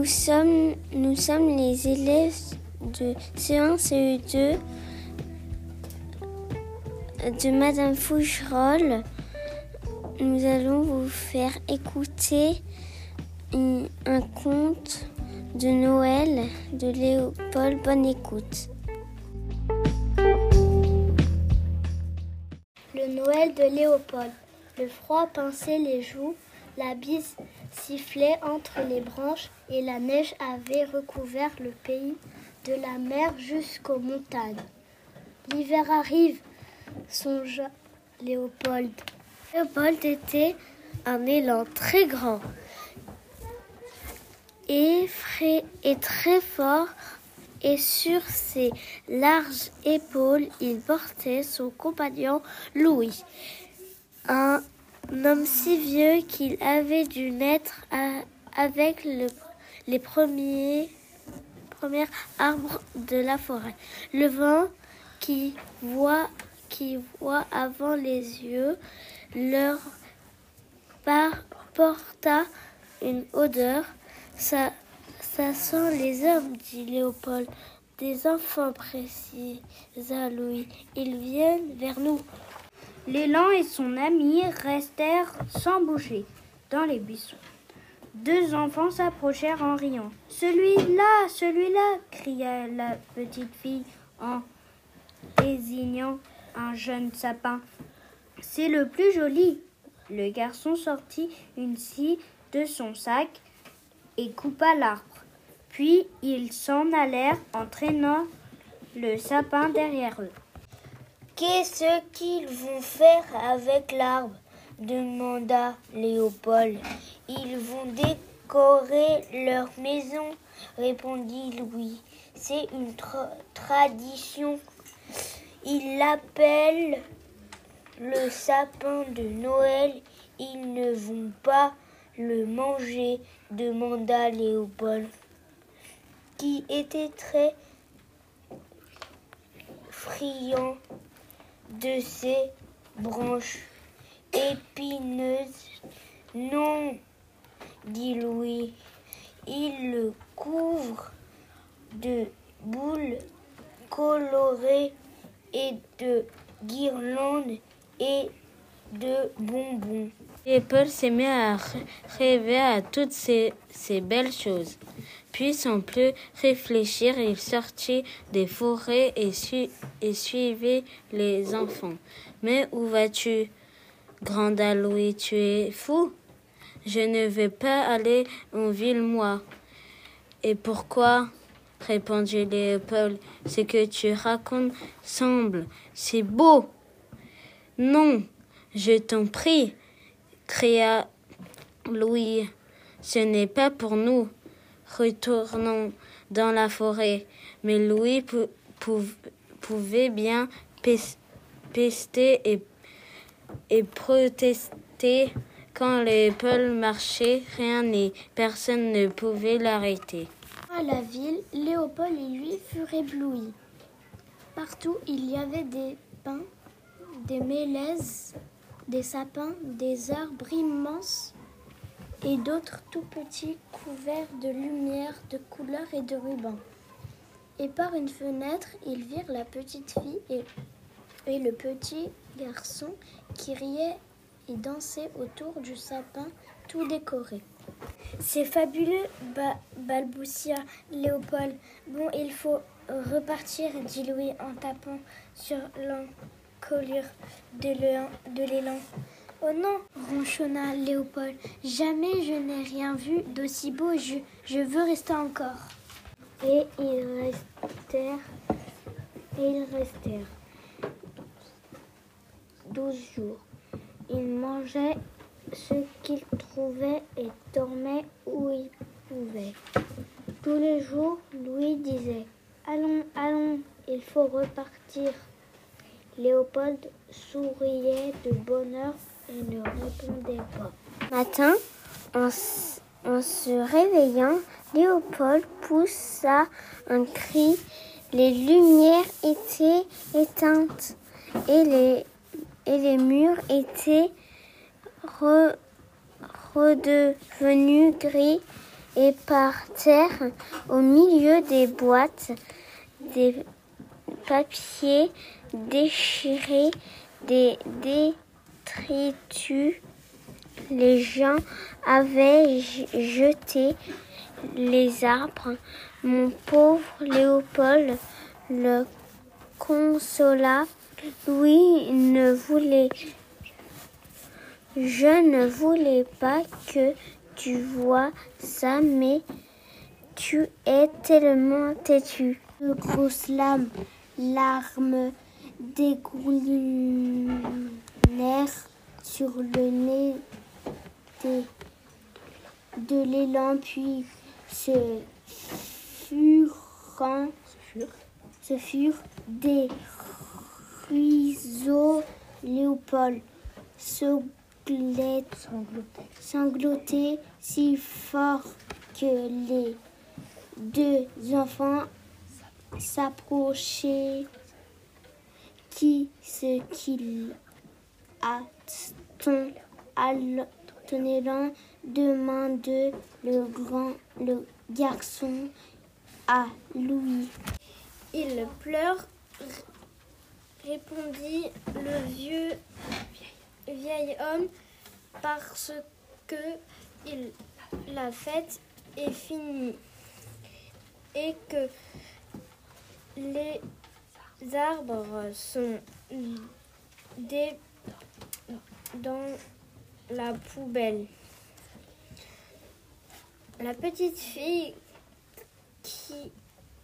Nous sommes, nous sommes les élèves de C1, CE2 de Madame Fougerolles. Nous allons vous faire écouter un, un conte de Noël de Léopold. Bonne écoute. Le Noël de Léopold. Le froid pinçait les joues, la bise sifflait entre les branches et la neige avait recouvert le pays de la mer jusqu'aux montagnes. L'hiver arrive, songea Léopold. Léopold était un élan très grand et, et très fort, et sur ses larges épaules, il portait son compagnon Louis, homme si vieux qu'il avait dû naître avec le- les premiers, arbres de la forêt. Le vent qui voit, qui voit avant les yeux leur par- porta une odeur. Ça, ça sent les hommes, dit Léopold. Des enfants, précisa Louis. Ils viennent vers nous. L'élan et son ami restèrent sans bouger dans les buissons. Deux enfants s'approchèrent en riant. Celui-là, celui-là, cria la petite fille en désignant un jeune sapin. C'est le plus joli. Le garçon sortit une scie de son sac et coupa l'arbre. Puis ils s'en allèrent en traînant le sapin derrière eux. Qu'est-ce qu'ils vont faire avec l'arbre demanda Léopold. Ils vont décorer leur maison, répondit Louis. C'est une tra- tradition. Ils l'appellent le sapin de Noël. Ils ne vont pas le manger, demanda Léopold, qui était très friand de ces branches épineuses. Non, dit Louis, il le couvre de boules colorées et de guirlandes et de bonbons. Et Paul s'est mis à rê- rêver à toutes ces, ces belles choses. Puis, sans plus réfléchir, il sortit des forêts et, sui- et suivait les enfants. Mais où vas-tu granda Louis, tu es fou Je ne vais pas aller en ville, moi. Et pourquoi? répondit Léopold. Ce que tu racontes semble si beau. Non, je t'en prie, cria Louis. Ce n'est pas pour nous. Retournons dans la forêt. Mais Louis pou- pou- pouvait bien pes- pester et, et protester quand les Paul marchaient, rien ni personne ne pouvait l'arrêter. À la ville, Léopold et lui furent éblouis. Partout, il y avait des pins, des mélèzes, des sapins, des arbres immenses et d'autres tout petits couverts de lumière, de couleurs et de rubans. Et par une fenêtre, ils virent la petite fille et, le petit garçon qui riaient et dansaient autour du sapin tout décoré. C'est fabuleux, ba- balbutia Léopold. Bon, il faut repartir, dit Louis en tapant sur l'encolure de l'élan. Oh non, ronchonna Léopold. Jamais je n'ai rien vu d'aussi beau. Je, veux rester encore. Et ils restèrent. Et ils restèrent. Douze jours. Ils mangeaient ce qu'ils trouvaient et dormaient où ils pouvaient. Tous les jours, Louis disait Allons, allons, il faut repartir. Léopold souriait de bonheur Matin, en, se réveillant, Léopold poussa un cri. Les lumières étaient éteintes et les, murs étaient re- redevenus gris et par terre, au milieu des boîtes, des papiers déchirés, des Les gens avaient jeté les arbres. Mon pauvre Léopold le consola. Louis ne voulait, je ne voulais pas que tu vois ça, mais tu es tellement têtu. De grosses lames, larmes sur le nez de, de l'élan, puis ce furent, ce furent des ruisseaux. Léopold sanglotait si fort que les deux enfants s'approchaient. Qui ce qu'il tenant demande le grand le garçon à Louis. Il pleure, répondit le vieux vieil homme, parce que la fête est finie et que les arbres sont des, dans la poubelle. La petite fille qui,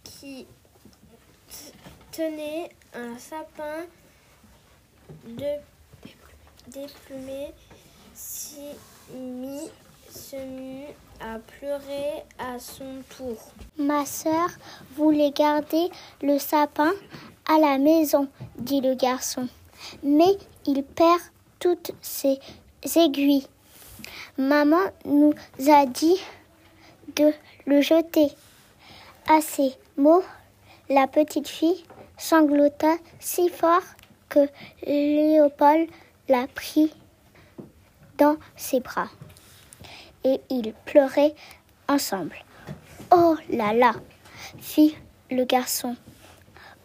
qui tenait un sapin de déplumé mit se mit à pleurer à son tour. Ma sœur voulait garder le sapin à la maison, dit le garçon, mais il perd toutes ses aiguilles. Maman nous a dit de le jeter. À ces mots, la petite fille sanglota si fort que Léopold l'a pris dans ses bras et ils pleuraient ensemble. Oh là là fit le garçon.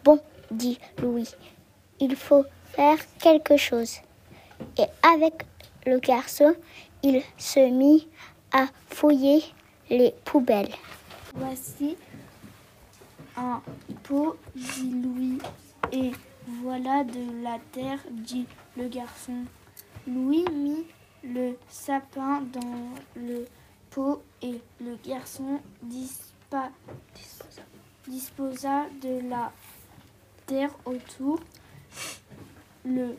Bon, dit Louis, il faut faire quelque chose. Et avec le garçon, il se mit à fouiller les poubelles. Voici un pot, dit Louis, et voilà de la terre, dit le garçon. Louis mit le sapin dans le pot et le garçon disposa de la terre autour. Le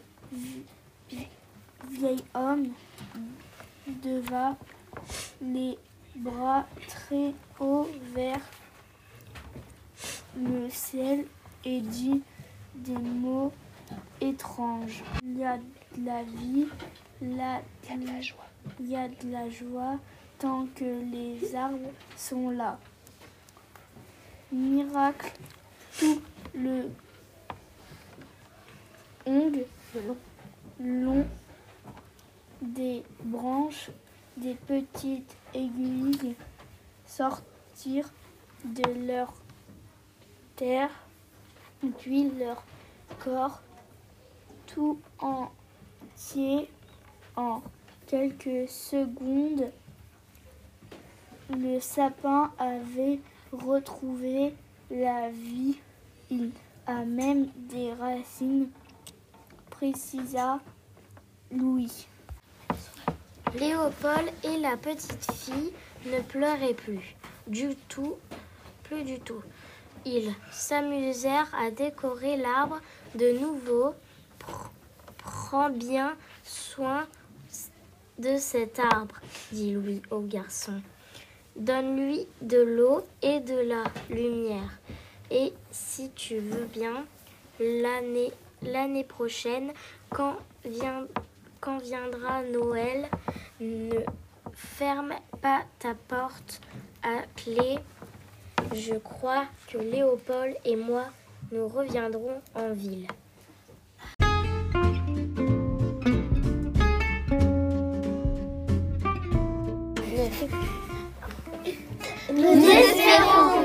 vieil homme devint les bras très hauts vers le ciel et dit des mots étranges. Il y a de la vie, la, il y a de la joie. Il y a de la joie tant que les arbres sont là. Miracle, tout le ongle long des branches, des petites aiguilles sortirent de leur terre, puis leur corps tout entier en quelques secondes. Le sapin avait retrouvé la vie. Il a même des racines, précisa Louis. Léopold et la petite fille ne pleuraient plus du tout, plus du tout. Ils s'amusèrent à décorer l'arbre de nouveau. Prends bien soin de cet arbre, dit Louis au garçon. Donne-lui de l'eau et de la lumière. Et si tu veux bien, l'année, l'année prochaine, quand, vient, quand viendra Noël, ne ferme pas ta porte à clé. Je crois que Léopold et moi, nous reviendrons en ville. Nous espérons